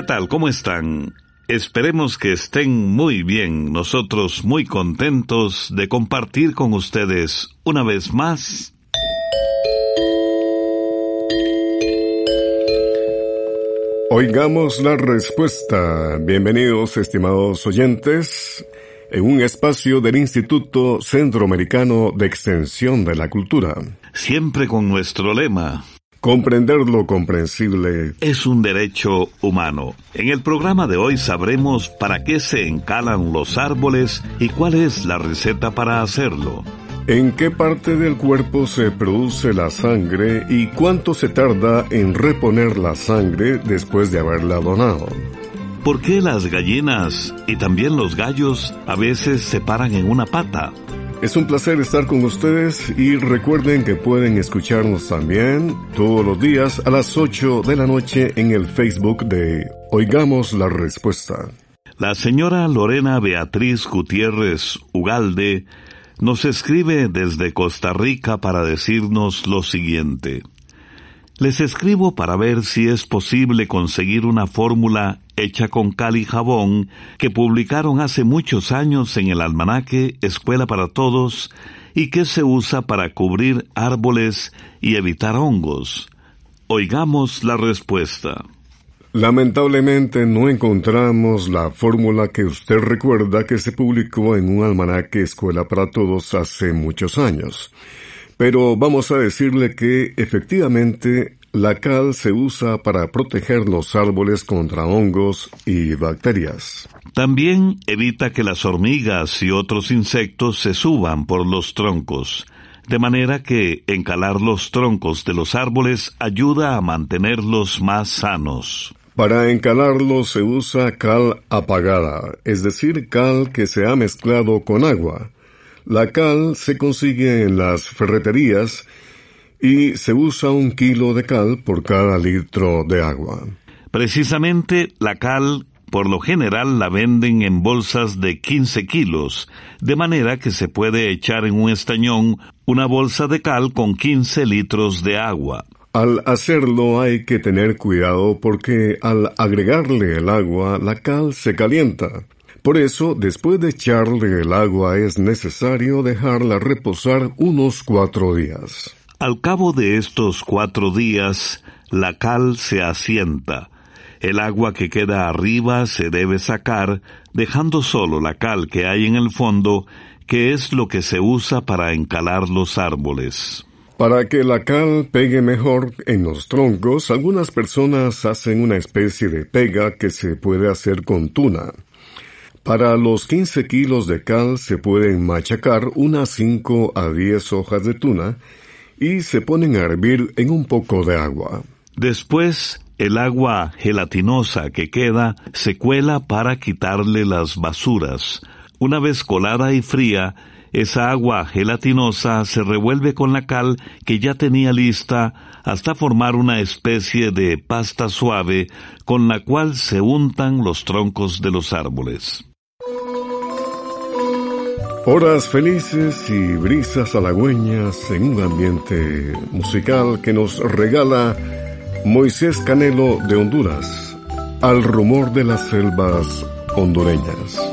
¿Qué tal? ¿Cómo están? Esperemos que estén muy bien, nosotros muy contentos de compartir con ustedes una vez más. Oigamos la respuesta. Bienvenidos, estimados oyentes, en un espacio del Instituto Centroamericano de Extensión de la Cultura. Siempre con nuestro lema, Comprender lo comprensible es un derecho humano. En el programa de hoy sabremos para qué se encalan los árboles y cuál es la receta para hacerlo. ¿En qué parte del cuerpo se produce la sangre y cuánto se tarda en reponer la sangre después de haberla donado? ¿Por qué las gallinas y también los gallos a veces se paran en una pata? Es un placer estar con ustedes y recuerden que pueden escucharnos también todos los días a las 8 de la noche en el Facebook de Oigamos la Respuesta. La señora Lorena Beatriz Gutiérrez Ugalde nos escribe desde Costa Rica para decirnos lo siguiente. Les escribo para ver si es posible conseguir una fórmula hecha con cal y jabón que publicaron hace muchos años en el almanaque Escuela para Todos y que se usa para cubrir árboles y evitar hongos. Oigamos la respuesta. Lamentablemente no encontramos la fórmula que usted recuerda que se publicó en un almanaque Escuela para Todos hace muchos años. Pero vamos a decirle que efectivamente la cal se usa para proteger los árboles contra hongos y bacterias. También evita que las hormigas y otros insectos se suban por los troncos, de manera que encalar los troncos de los árboles ayuda a mantenerlos más sanos. Para encalarlos se usa cal apagada, es decir, cal que se ha mezclado con agua. La cal se consigue en las ferreterías y se usa un kilo de cal por cada litro de agua. Precisamente la cal por lo general la venden en bolsas de 15 kilos, de manera que se puede echar en un estañón una bolsa de cal con 15 litros de agua. Al hacerlo hay que tener cuidado porque al agregarle el agua la cal se calienta. Por eso, después de echarle el agua es necesario dejarla reposar unos cuatro días. Al cabo de estos cuatro días, la cal se asienta. El agua que queda arriba se debe sacar, dejando solo la cal que hay en el fondo, que es lo que se usa para encalar los árboles. Para que la cal pegue mejor en los troncos, algunas personas hacen una especie de pega que se puede hacer con tuna. Para los 15 kilos de cal se pueden machacar unas 5 a 10 hojas de tuna y se ponen a hervir en un poco de agua. Después, el agua gelatinosa que queda se cuela para quitarle las basuras. Una vez colada y fría, esa agua gelatinosa se revuelve con la cal que ya tenía lista hasta formar una especie de pasta suave con la cual se untan los troncos de los árboles. Horas felices y brisas halagüeñas en un ambiente musical que nos regala Moisés Canelo de Honduras, al rumor de las selvas hondureñas.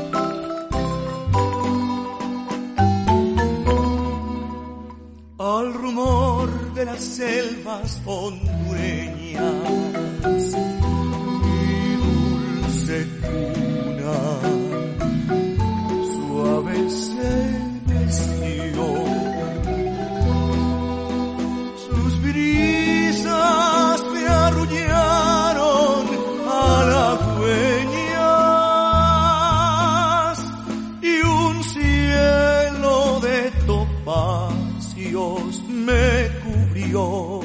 Dios me cubrió.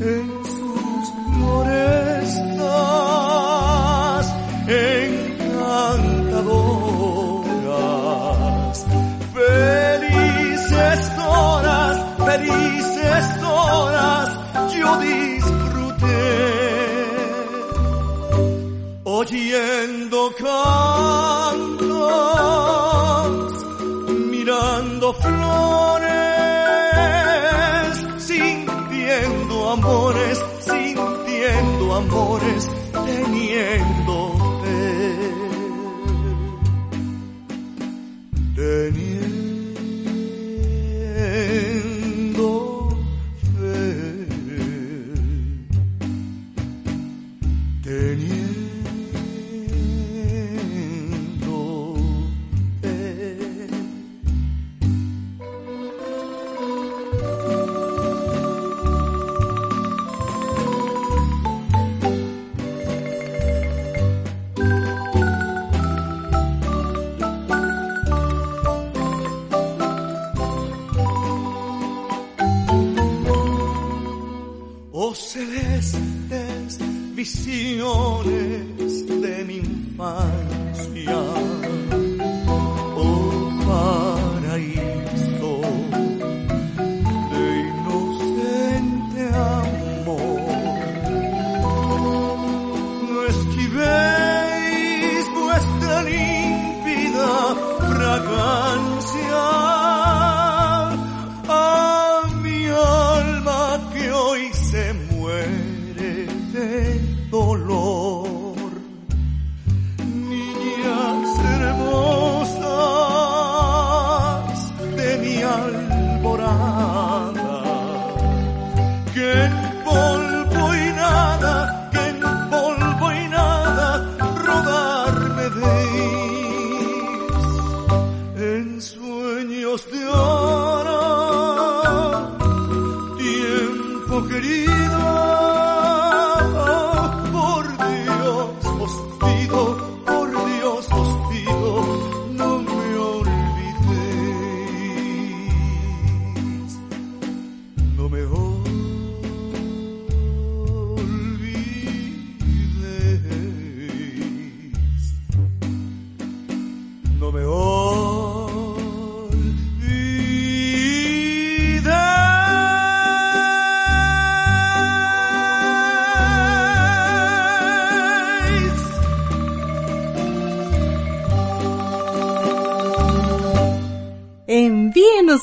En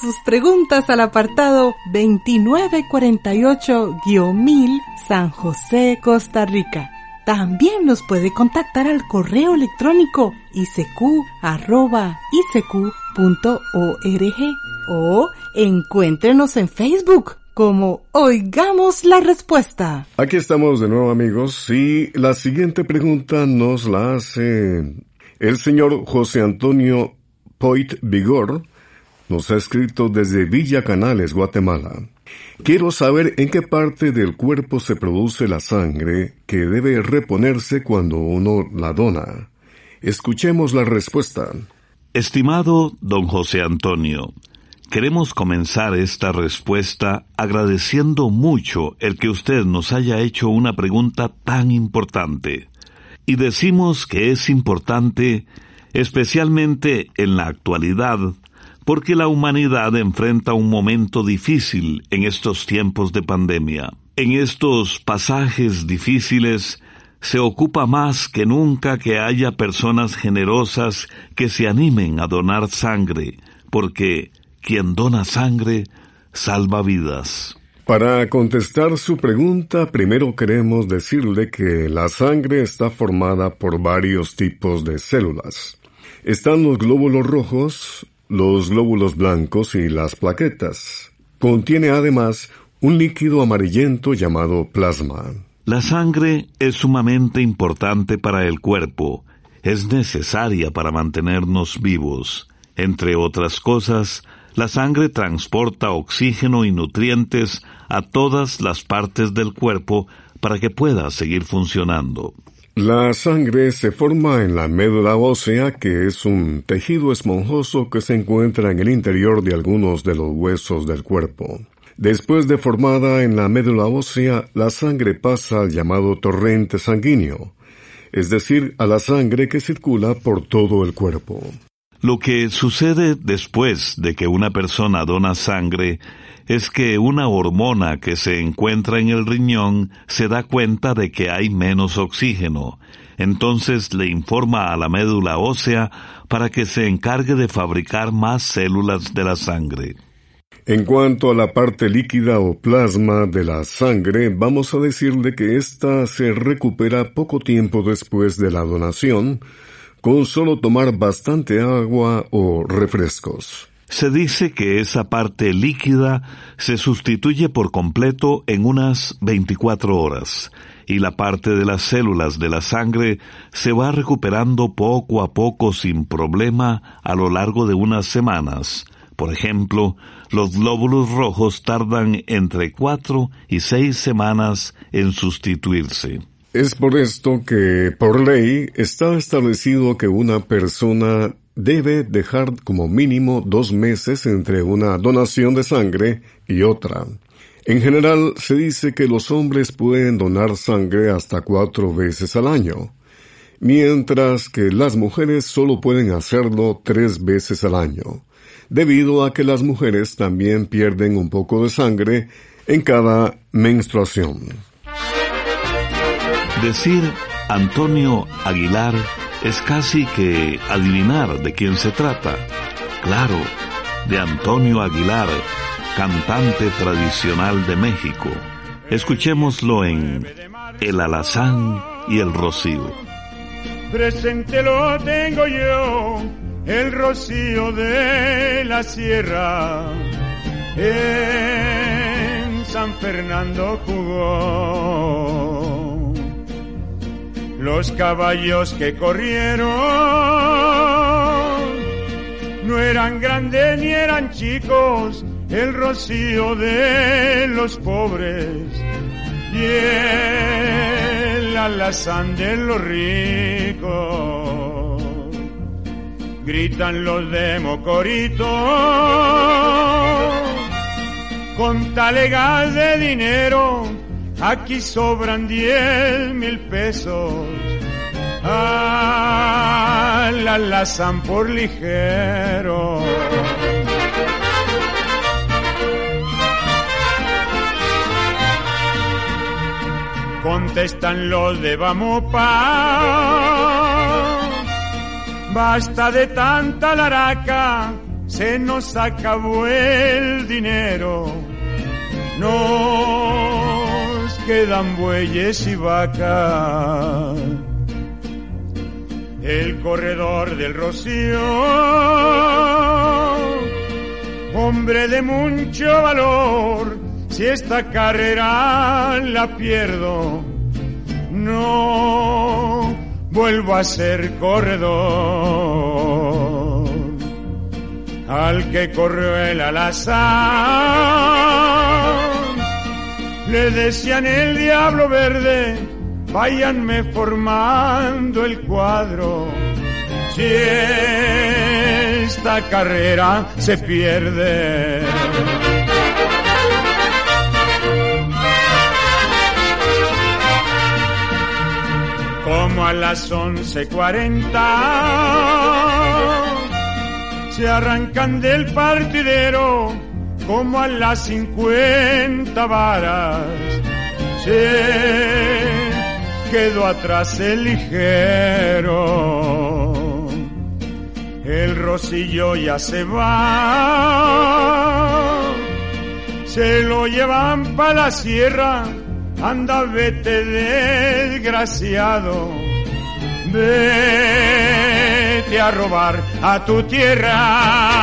sus preguntas al apartado 2948-1000 San José, Costa Rica. También nos puede contactar al correo electrónico isq.org o encuéntrenos en Facebook como Oigamos la Respuesta. Aquí estamos de nuevo amigos y la siguiente pregunta nos la hace el señor José Antonio Poit Vigor nos ha escrito desde Villa Canales, Guatemala. Quiero saber en qué parte del cuerpo se produce la sangre que debe reponerse cuando uno la dona. Escuchemos la respuesta. Estimado don José Antonio, queremos comenzar esta respuesta agradeciendo mucho el que usted nos haya hecho una pregunta tan importante. Y decimos que es importante especialmente en la actualidad porque la humanidad enfrenta un momento difícil en estos tiempos de pandemia. En estos pasajes difíciles se ocupa más que nunca que haya personas generosas que se animen a donar sangre, porque quien dona sangre salva vidas. Para contestar su pregunta, primero queremos decirle que la sangre está formada por varios tipos de células. Están los glóbulos rojos, los glóbulos blancos y las plaquetas. Contiene además un líquido amarillento llamado plasma. La sangre es sumamente importante para el cuerpo. Es necesaria para mantenernos vivos. Entre otras cosas, la sangre transporta oxígeno y nutrientes a todas las partes del cuerpo para que pueda seguir funcionando. La sangre se forma en la médula ósea, que es un tejido esponjoso que se encuentra en el interior de algunos de los huesos del cuerpo. Después de formada en la médula ósea, la sangre pasa al llamado torrente sanguíneo, es decir, a la sangre que circula por todo el cuerpo. Lo que sucede después de que una persona dona sangre es que una hormona que se encuentra en el riñón se da cuenta de que hay menos oxígeno. Entonces le informa a la médula ósea para que se encargue de fabricar más células de la sangre. En cuanto a la parte líquida o plasma de la sangre, vamos a decirle que ésta se recupera poco tiempo después de la donación, con solo tomar bastante agua o refrescos. Se dice que esa parte líquida se sustituye por completo en unas 24 horas y la parte de las células de la sangre se va recuperando poco a poco sin problema a lo largo de unas semanas. Por ejemplo, los glóbulos rojos tardan entre cuatro y seis semanas en sustituirse. Es por esto que, por ley, está establecido que una persona debe dejar como mínimo dos meses entre una donación de sangre y otra. En general, se dice que los hombres pueden donar sangre hasta cuatro veces al año, mientras que las mujeres solo pueden hacerlo tres veces al año debido a que las mujeres también pierden un poco de sangre en cada menstruación. Decir Antonio Aguilar es casi que adivinar de quién se trata. Claro, de Antonio Aguilar, cantante tradicional de México. Escuchémoslo en El Alazán y el Rocío. Presente lo tengo yo el rocío de la sierra en San Fernando jugó. Los caballos que corrieron no eran grandes ni eran chicos, el rocío de los pobres y el alazán de los ricos. Gritan los de Mocorito, con talegas de dinero, aquí sobran diez mil pesos, ah, la lazan por ligero. Contestan los de Bamopa Basta de tanta laraca, se nos acabó el dinero. Nos quedan bueyes y vacas. El corredor del rocío, hombre de mucho valor, si esta carrera la pierdo, no vuelvo a ser corredor. Al que corrió el alazán, le decían el diablo verde, váyanme formando el cuadro. Si esta carrera se pierde. como a las once cuarenta se arrancan del partidero como a las cincuenta varas. Se quedó atrás el ligero. El rosillo ya se va. Se lo llevan para la sierra. Anda vete desgraciado, vete a robar a tu tierra.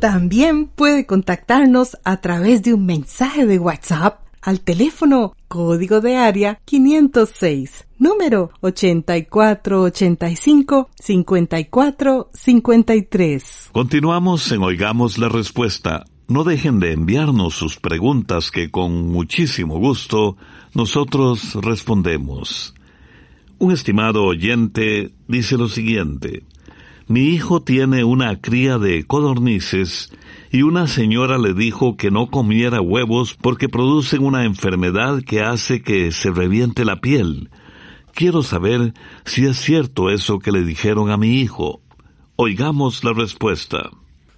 También puede contactarnos a través de un mensaje de WhatsApp al teléfono código de área 506, número 8485-5453. Continuamos en Oigamos la Respuesta no dejen de enviarnos sus preguntas que con muchísimo gusto nosotros respondemos. Un estimado oyente dice lo siguiente. Mi hijo tiene una cría de codornices y una señora le dijo que no comiera huevos porque producen una enfermedad que hace que se reviente la piel. Quiero saber si es cierto eso que le dijeron a mi hijo. Oigamos la respuesta.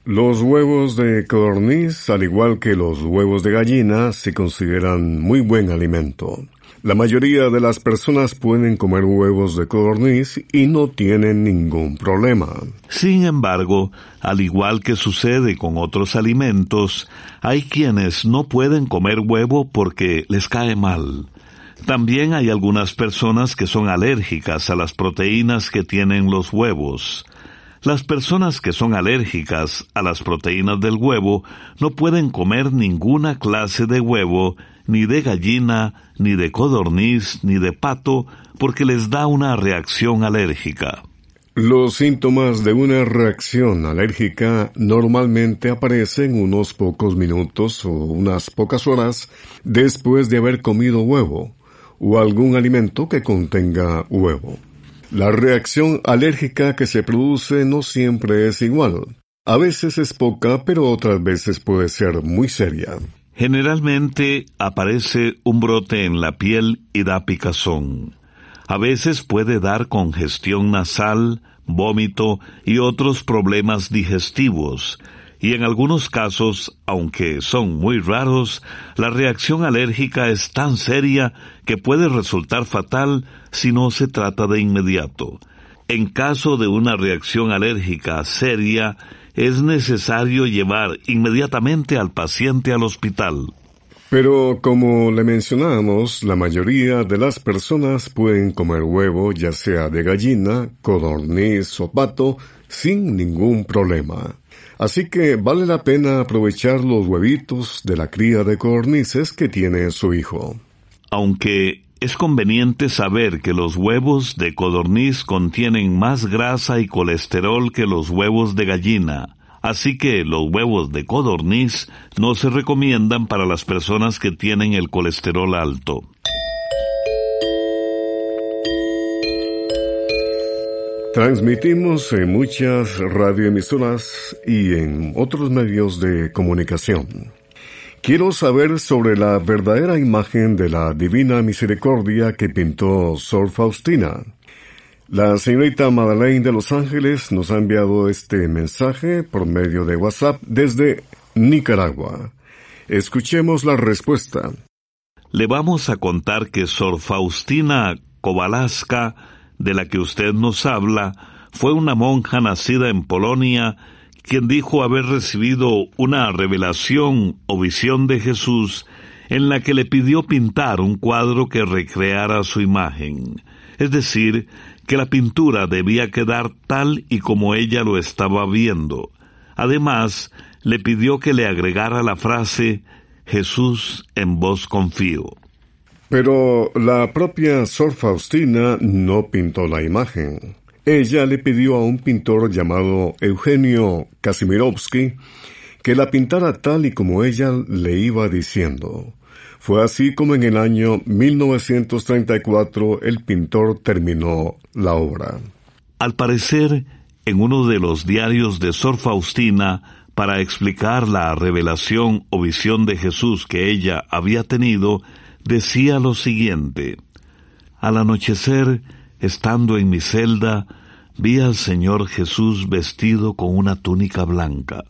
Los huevos de codorniz, al igual que los huevos de gallina, se consideran muy buen alimento. La mayoría de las personas pueden comer huevos de codorniz y no tienen ningún problema. Sin embargo, al igual que sucede con otros alimentos, hay quienes no pueden comer huevo porque les cae mal. También hay algunas personas que son alérgicas a las proteínas que tienen los huevos. Las personas que son alérgicas a las proteínas del huevo no pueden comer ninguna clase de huevo ni de gallina, ni de codorniz, ni de pato, porque les da una reacción alérgica. Los síntomas de una reacción alérgica normalmente aparecen unos pocos minutos o unas pocas horas después de haber comido huevo o algún alimento que contenga huevo. La reacción alérgica que se produce no siempre es igual. A veces es poca, pero otras veces puede ser muy seria. Generalmente aparece un brote en la piel y da picazón. A veces puede dar congestión nasal, vómito y otros problemas digestivos, y en algunos casos, aunque son muy raros, la reacción alérgica es tan seria que puede resultar fatal si no se trata de inmediato. En caso de una reacción alérgica seria, es necesario llevar inmediatamente al paciente al hospital. Pero como le mencionamos, la mayoría de las personas pueden comer huevo, ya sea de gallina, codorniz o pato, sin ningún problema. Así que vale la pena aprovechar los huevitos de la cría de codornices que tiene su hijo. Aunque es conveniente saber que los huevos de codorniz contienen más grasa y colesterol que los huevos de gallina, así que los huevos de codorniz no se recomiendan para las personas que tienen el colesterol alto. Transmitimos en muchas radioemisoras y en otros medios de comunicación. Quiero saber sobre la verdadera imagen de la Divina Misericordia que pintó Sor Faustina. La señorita Madeleine de Los Ángeles nos ha enviado este mensaje por medio de WhatsApp desde Nicaragua. Escuchemos la respuesta. Le vamos a contar que Sor Faustina Kowalska, de la que usted nos habla, fue una monja nacida en Polonia quien dijo haber recibido una revelación o visión de Jesús en la que le pidió pintar un cuadro que recreara su imagen, es decir, que la pintura debía quedar tal y como ella lo estaba viendo. Además, le pidió que le agregara la frase Jesús en vos confío. Pero la propia Sor Faustina no pintó la imagen. Ella le pidió a un pintor llamado Eugenio Kasimirovsky que la pintara tal y como ella le iba diciendo. Fue así como en el año 1934 el pintor terminó la obra. Al parecer, en uno de los diarios de Sor Faustina, para explicar la revelación o visión de Jesús que ella había tenido, decía lo siguiente. Al anochecer, estando en mi celda, vi al Señor Jesús vestido con una túnica blanca.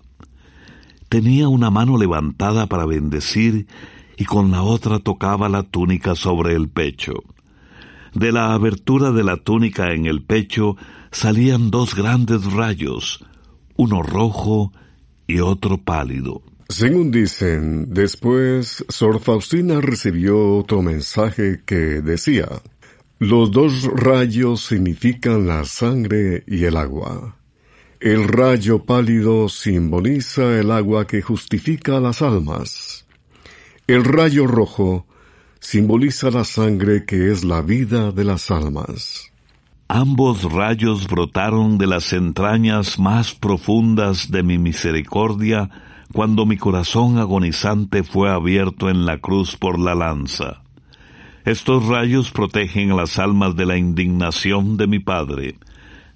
Tenía una mano levantada para bendecir y con la otra tocaba la túnica sobre el pecho. De la abertura de la túnica en el pecho salían dos grandes rayos, uno rojo y otro pálido. Según dicen, después Sor Faustina recibió otro mensaje que decía, los dos rayos significan la sangre y el agua. El rayo pálido simboliza el agua que justifica las almas. El rayo rojo simboliza la sangre que es la vida de las almas. Ambos rayos brotaron de las entrañas más profundas de mi misericordia cuando mi corazón agonizante fue abierto en la cruz por la lanza. Estos rayos protegen las almas de la indignación de mi Padre.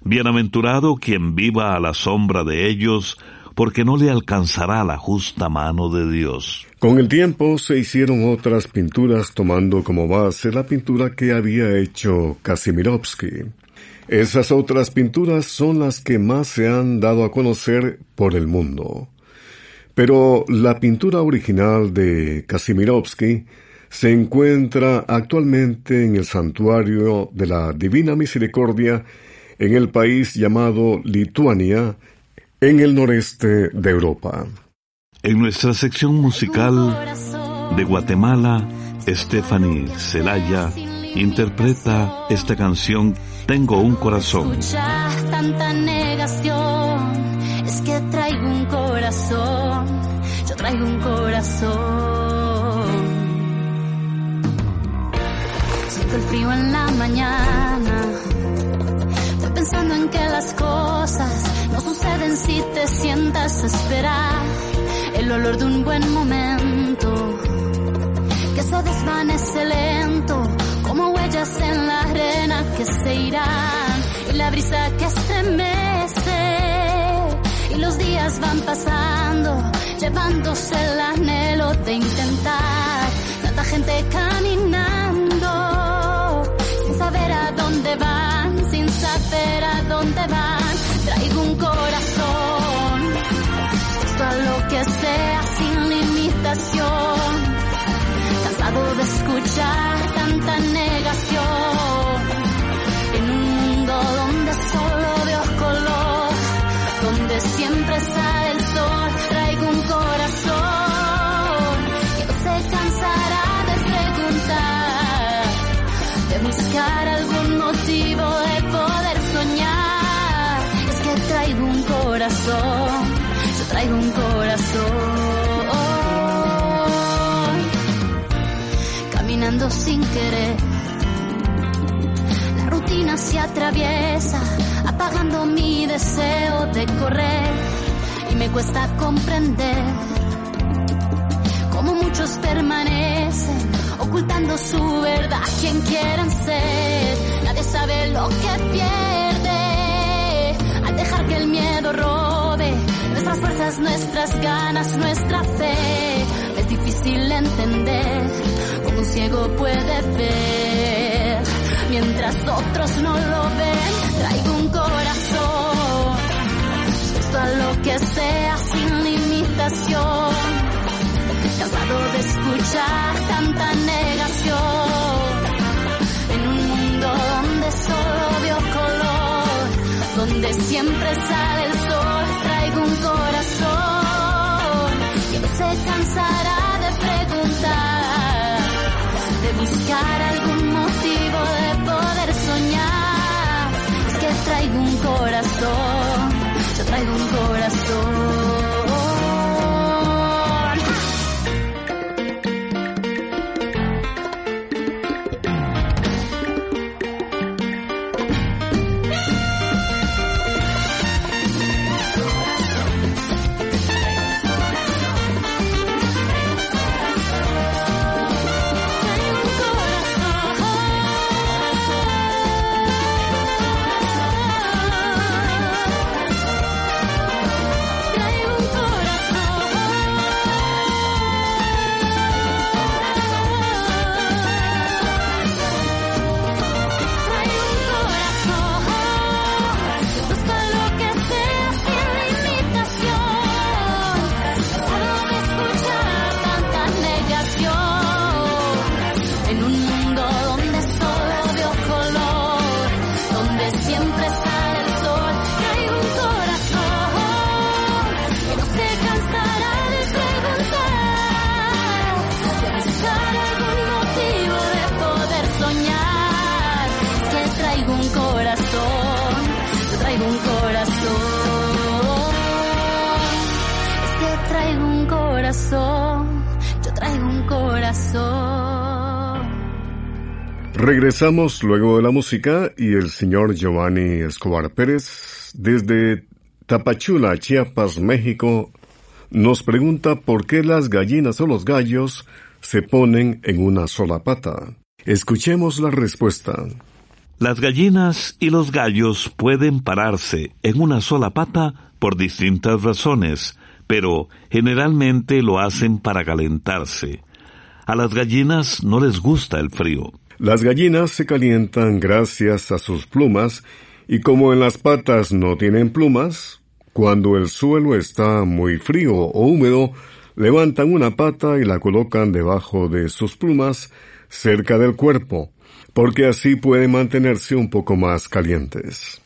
Bienaventurado quien viva a la sombra de ellos, porque no le alcanzará la justa mano de Dios. Con el tiempo se hicieron otras pinturas tomando como base la pintura que había hecho Kasimirovsky. Esas otras pinturas son las que más se han dado a conocer por el mundo. Pero la pintura original de Kasimirovsky se encuentra actualmente en el santuario de la Divina Misericordia en el país llamado Lituania, en el noreste de Europa. En nuestra sección musical de Guatemala, Stephanie Celaya interpreta esta canción Tengo un corazón. tanta negación, es que traigo un corazón, yo traigo un corazón. El frío en la mañana. Pensando en que las cosas no suceden si te sientas a esperar. El olor de un buen momento. Que se desvanece lento como huellas en la arena que se irán. Y la brisa que estremece. Y los días van pasando llevándose el anhelo de intentar. Tanta gente caminando Cansado de escuchar tanta negación. Sin querer, la rutina se atraviesa, apagando mi deseo de correr. Y me cuesta comprender cómo muchos permanecen ocultando su verdad, quien quieran ser, nadie sabe lo que pierde. Dejar que el miedo robe nuestras fuerzas, nuestras ganas, nuestra fe. Es difícil entender un ciego puede ver mientras otros no lo ven. Traigo un corazón, esto a lo que sea sin limitación. Cansado de escuchar tanta negación en un mundo donde solo veo donde siempre sale el sol, traigo un corazón que se cansará buscar algún motivo de poder soñar. Es que traigo un corazón, yo traigo un corazón. Regresamos luego de la música y el señor Giovanni Escobar Pérez, desde Tapachula, Chiapas, México, nos pregunta por qué las gallinas o los gallos se ponen en una sola pata. Escuchemos la respuesta. Las gallinas y los gallos pueden pararse en una sola pata por distintas razones, pero generalmente lo hacen para calentarse. A las gallinas no les gusta el frío. Las gallinas se calientan gracias a sus plumas y como en las patas no tienen plumas, cuando el suelo está muy frío o húmedo, levantan una pata y la colocan debajo de sus plumas cerca del cuerpo porque así pueden mantenerse un poco más calientes.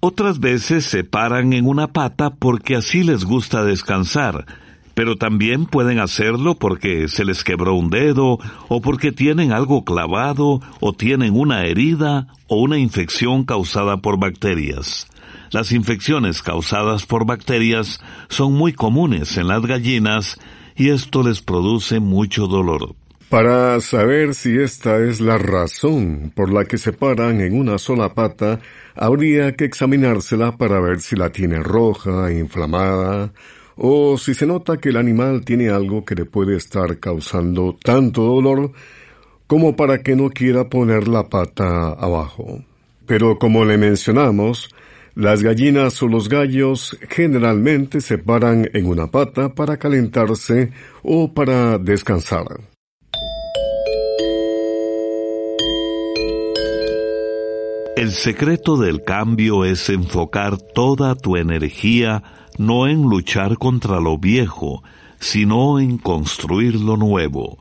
Otras veces se paran en una pata porque así les gusta descansar, pero también pueden hacerlo porque se les quebró un dedo, o porque tienen algo clavado, o tienen una herida, o una infección causada por bacterias. Las infecciones causadas por bacterias son muy comunes en las gallinas y esto les produce mucho dolor. Para saber si esta es la razón por la que se paran en una sola pata, habría que examinársela para ver si la tiene roja, inflamada, o si se nota que el animal tiene algo que le puede estar causando tanto dolor como para que no quiera poner la pata abajo. Pero como le mencionamos, las gallinas o los gallos generalmente se paran en una pata para calentarse o para descansar. El secreto del cambio es enfocar toda tu energía no en luchar contra lo viejo, sino en construir lo nuevo.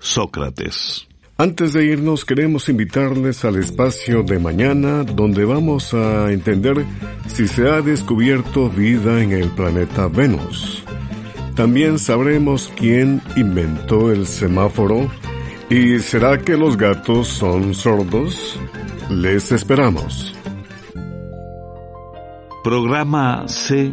Sócrates. Antes de irnos queremos invitarles al espacio de mañana donde vamos a entender si se ha descubierto vida en el planeta Venus. También sabremos quién inventó el semáforo y será que los gatos son sordos. Les esperamos. Programa C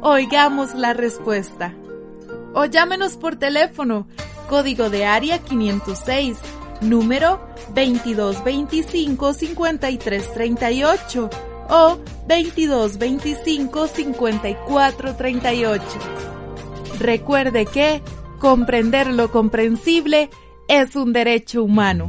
Oigamos la Respuesta. O llámenos por teléfono, código de área 506, número 2225-5338 o 2225-5438. Recuerde que comprender lo comprensible es un derecho humano.